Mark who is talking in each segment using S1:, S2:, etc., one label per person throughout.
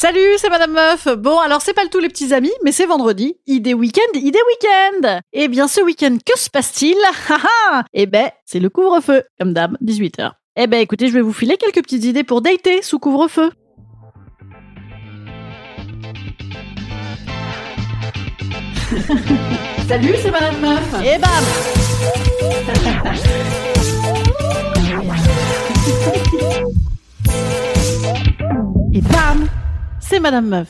S1: Salut, c'est Madame Meuf. Bon, alors c'est pas le tout les petits amis, mais c'est vendredi. Idée week-end, idée week-end. Eh bien, ce week-end, que se passe-t-il? Haha Eh ben, c'est le couvre-feu, comme d'hab, 18h. Eh ben, écoutez, je vais vous filer quelques petites idées pour dater sous couvre-feu.
S2: Salut, c'est Madame Meuf.
S1: Et bam Et bam C'est Madame Meuf.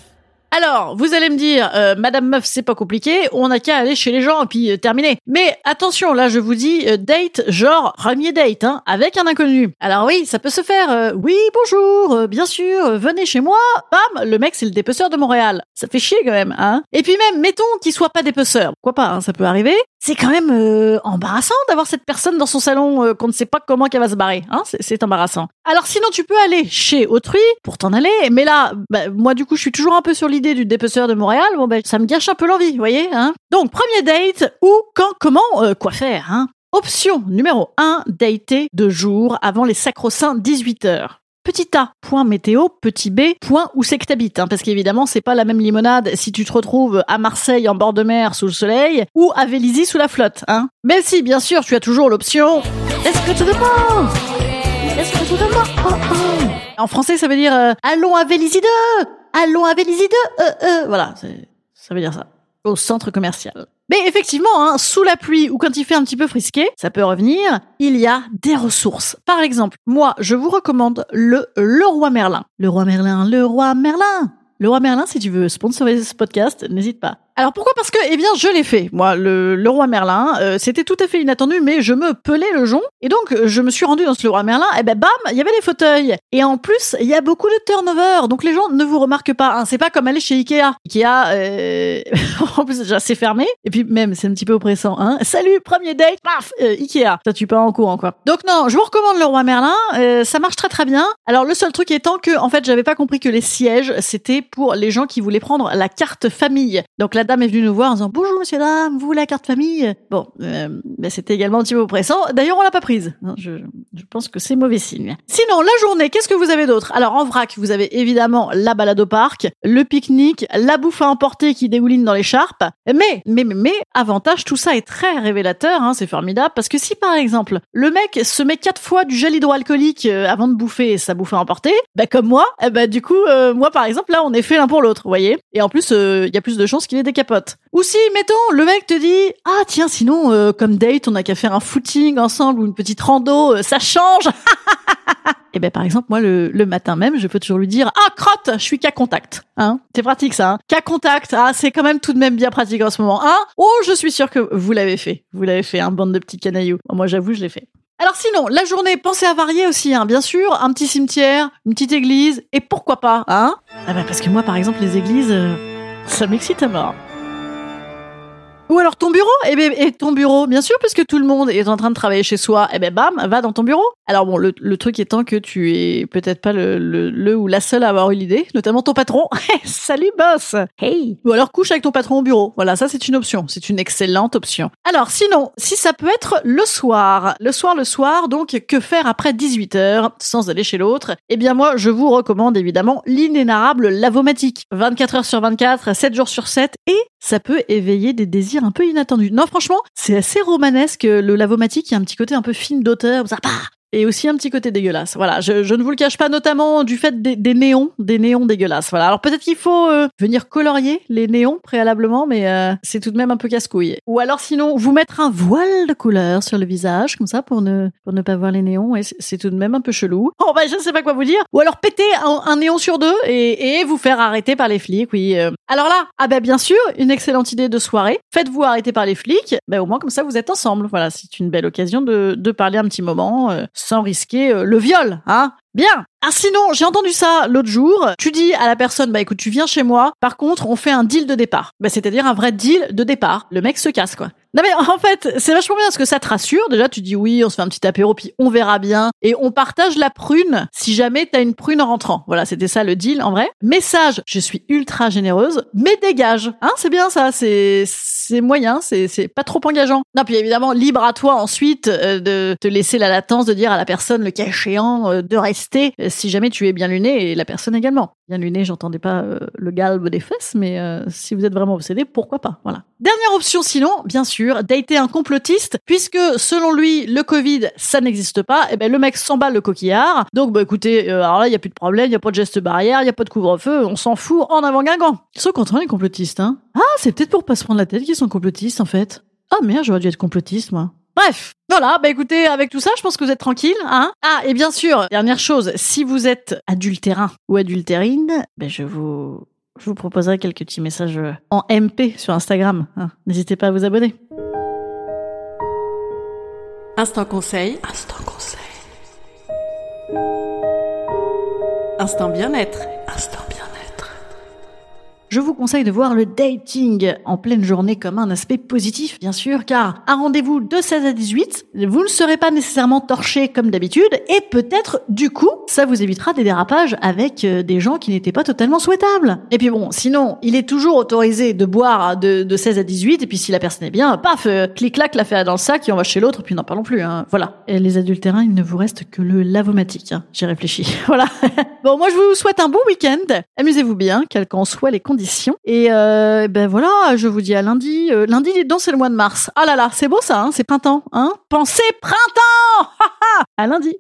S1: Alors, vous allez me dire, euh, Madame Meuf, c'est pas compliqué, on n'a qu'à aller chez les gens et puis euh, terminer. Mais attention, là, je vous dis euh, date, genre premier date, hein, avec un inconnu. Alors oui, ça peut se faire. oui, bonjour, bien sûr, venez chez moi. Bam, le mec, c'est le dépeceur de Montréal. Ça fait chier quand même, hein. Et puis même, mettons qu'il soit pas dépeceur. Pourquoi pas, hein, ça peut arriver. C'est quand même euh, embarrassant d'avoir cette personne dans son salon euh, qu'on ne sait pas comment qu'elle va se barrer. Hein c'est- embarrassant. Alors sinon, tu peux aller chez autrui pour t'en aller. Mais là, bah, moi du coup, je suis toujours un peu sur l'idée du dépeceur de Montréal. Bon, ben, ça me gâche un peu l'envie, vous voyez. Hein Donc, premier date, où, quand, comment, euh, quoi faire. Hein Option numéro 1, dater de jour avant les sacro-saints 18 heures. Petit A, point météo, petit B, point où c'est que t'habites, hein, parce qu'évidemment, c'est pas la même limonade si tu te retrouves à Marseille en bord de mer sous le soleil ou à Vélizy sous la flotte, hein. Mais si, bien sûr, tu as toujours l'option Est-ce que tu demandes Est-ce que tu demandes Oh. En français, ça veut dire euh, Allons à Vélizy 2 Allons à Vélizy 2 euh, euh. Voilà, ça veut dire ça. Au centre commercial. Mais effectivement, hein, sous la pluie ou quand il fait un petit peu frisqué, ça peut revenir, il y a des ressources. Par exemple, moi, je vous recommande le Le Roi Merlin. Le Roi Merlin, le Roi Merlin le roi Merlin, si tu veux sponsoriser ce podcast, n'hésite pas. Alors pourquoi? Parce que, eh bien, je l'ai fait. Moi, le, le roi Merlin, euh, c'était tout à fait inattendu, mais je me pelais le jonc. Et donc, je me suis rendue dans ce le roi Merlin, et ben bam, il y avait des fauteuils. Et en plus, il y a beaucoup de turnover. Donc les gens ne vous remarquent pas. Hein. C'est pas comme aller chez Ikea. Ikea, euh... en plus, déjà, c'est fermé. Et puis même, c'est un petit peu oppressant. Hein. Salut, premier date, paf, euh, Ikea. Ça, tu pars en courant, quoi. Donc non, je vous recommande le roi Merlin. Euh, ça marche très très bien. Alors le seul truc étant que, en fait, j'avais pas compris que les sièges, c'était pour les gens qui voulaient prendre la carte famille. Donc la dame est venue nous voir en disant bonjour monsieur dame, vous voulez la carte famille Bon, euh, ben, c'était également un petit peu oppressant. D'ailleurs, on l'a pas prise. Non, Je, je pense que c'est mauvais signe. Sinon, la journée, qu'est-ce que vous avez d'autre? Alors en vrac, vous avez évidemment la balade au parc, le pique-nique, la bouffe à emporter qui dégouline dans l'écharpe. Mais, mais, mais, mais, avantage, tout ça est très révélateur. Hein, c'est formidable parce que si par exemple le mec se met quatre fois du gel hydroalcoolique euh, avant de bouffer sa bouffe à emporter, bah comme moi, ben du coup, euh, moi par exemple là, on est fait l'un pour l'autre, vous voyez? Et en plus, euh, il y a plus de chances qu'il ait des Ou si, mettons, le mec te dit ah tiens, sinon euh, comme date, on a qu'à faire un footing ensemble ou une petite rando, euh, ça change. Et ben par exemple moi le, matin même je peux toujours lui dire ah crotte je suis qu'à contact hein. C'est pratique ça hein. Qu'à contact ah c'est quand même tout de même bien pratique en ce moment hein. Oh je suis sûre que vous l'avez fait. Vous l'avez fait un bande de petits canailloux. Moi j'avoue je l'ai fait. Alors sinon, la journée, pensez à varier aussi, hein, bien sûr, un petit cimetière, une petite église, et pourquoi pas, hein. Ah bah parce que moi, par exemple, les églises, euh, ça m'excite à mort. Ou alors ton bureau, et, ben, et ton bureau, bien sûr, puisque tout le monde est en train de travailler chez soi, et ben bam, va dans ton bureau. Alors bon, le, le truc étant que tu es peut-être pas le, le, le ou la seule à avoir eu l'idée, notamment ton patron. Salut boss Hey Ou alors couche avec ton patron au bureau. Voilà, ça c'est une option, c'est une excellente option. Alors sinon, si ça peut être le soir, le soir, le soir, donc que faire après 18h sans aller chez l'autre? Eh bien moi, je vous recommande évidemment l'inénarrable lavomatique. 24 heures sur 24, 7 jours sur 7, et ça peut éveiller des désirs un peu inattendus. Non, franchement, c'est assez romanesque, le lavomatique, il y a un petit côté un peu film d'auteur, ça, bah, et aussi un petit côté dégueulasse. Voilà, je, je ne vous le cache pas, notamment du fait des, des néons, des néons dégueulasses. Voilà, alors peut-être qu'il faut euh, venir colorier les néons préalablement, mais euh, c'est tout de même un peu casse-couille. Ou alors sinon, vous mettre un voile de couleur sur le visage, comme ça, pour ne, pour ne pas voir les néons, et c'est- tout de même un peu chelou. Oh bah je sais pas quoi vous dire. Ou alors péter un, un néon sur deux et, et vous faire arrêter par les flics, oui. euh. Alors là, ah bah bien sûr, une excellente idée de soirée. Faites-vous arrêter par les flics, bah au moins comme ça vous êtes ensemble. Voilà, c'est une belle occasion de, de parler un petit moment euh, sans risquer euh, le viol, hein. Bien. Ah sinon, j'ai entendu ça l'autre jour. Tu dis à la personne, bah écoute, tu viens chez moi. Par contre, on fait un deal de départ. Bah c'est-à-dire un vrai deal de départ. Le mec se casse quoi. Non mais en fait, c'est vachement bien parce que ça te rassure. Déjà, tu dis oui, on se fait un petit apéro puis on verra bien et on partage la prune si jamais t'as une prune en rentrant. Voilà, c'était ça le deal en vrai. Message, je suis ultra généreuse, mais dégage. Hein, c'est bien ça. C'est c'est moyen, c'est c'est pas trop engageant. Non puis évidemment libre à toi ensuite euh, de te laisser la latence de dire à la personne le cas échéant euh, de rester euh, si jamais tu es bien luné et la personne également. Bien luné, j'entendais pas euh, le galbe des fesses, mais euh, si vous êtes vraiment obsédé, pourquoi pas. Voilà. Dernière option sinon, bien sûr, dater un complotiste, puisque selon lui, le Covid, ça n'existe pas, et ben le mec s'emballe le coquillard. Donc bah écoutez, euh, alors là, il y a plus de problème, il y a pas de geste barrière, il y a pas de couvre-feu, on s'en fout en avant Guingamp. Ils sont contents les complotistes, hein. Ah, c'est peut-être pour pas se prendre la tête qu'ils sont complotistes en fait. Ah merde, j'aurais dû être complotiste moi. Bref, voilà, bah écoutez, avec tout ça, je pense que vous êtes tranquille, hein. Ah, et bien sûr, dernière chose, si vous êtes adultérin ou adultérine, ben je vous je vous proposerai quelques petits messages en MP sur Instagram. hein. N'hésitez pas à vous abonner.
S2: Instant conseil. Instant conseil. Instant bien-être.
S1: Je vous conseille de voir le dating en pleine journée comme un aspect positif, bien sûr, car un rendez-vous de 16 à 18, vous ne serez pas nécessairement torché comme d'habitude, et peut-être, du coup, ça vous évitera des dérapages avec euh, des gens qui n'étaient pas totalement souhaitables. Et puis bon, sinon, il est toujours autorisé de boire de, de 16 à 18, et puis si la personne est bien, paf, euh, clic-clac, la fait dans le sac, et on va chez l'autre, puis n'en parlons plus, hein. Voilà. Et les adultérins, il ne vous reste que le lavomatique, hein. J'ai réfléchi. voilà. bon, moi, je vous souhaite un bon week-end. Amusez-vous bien, quelles qu'en soient les Et euh, ben voilà, je vous dis à lundi. Euh, lundi, donc, c'est le mois de mars. Ah là là, c'est beau ça, hein, c'est printemps, hein Pensez printemps À lundi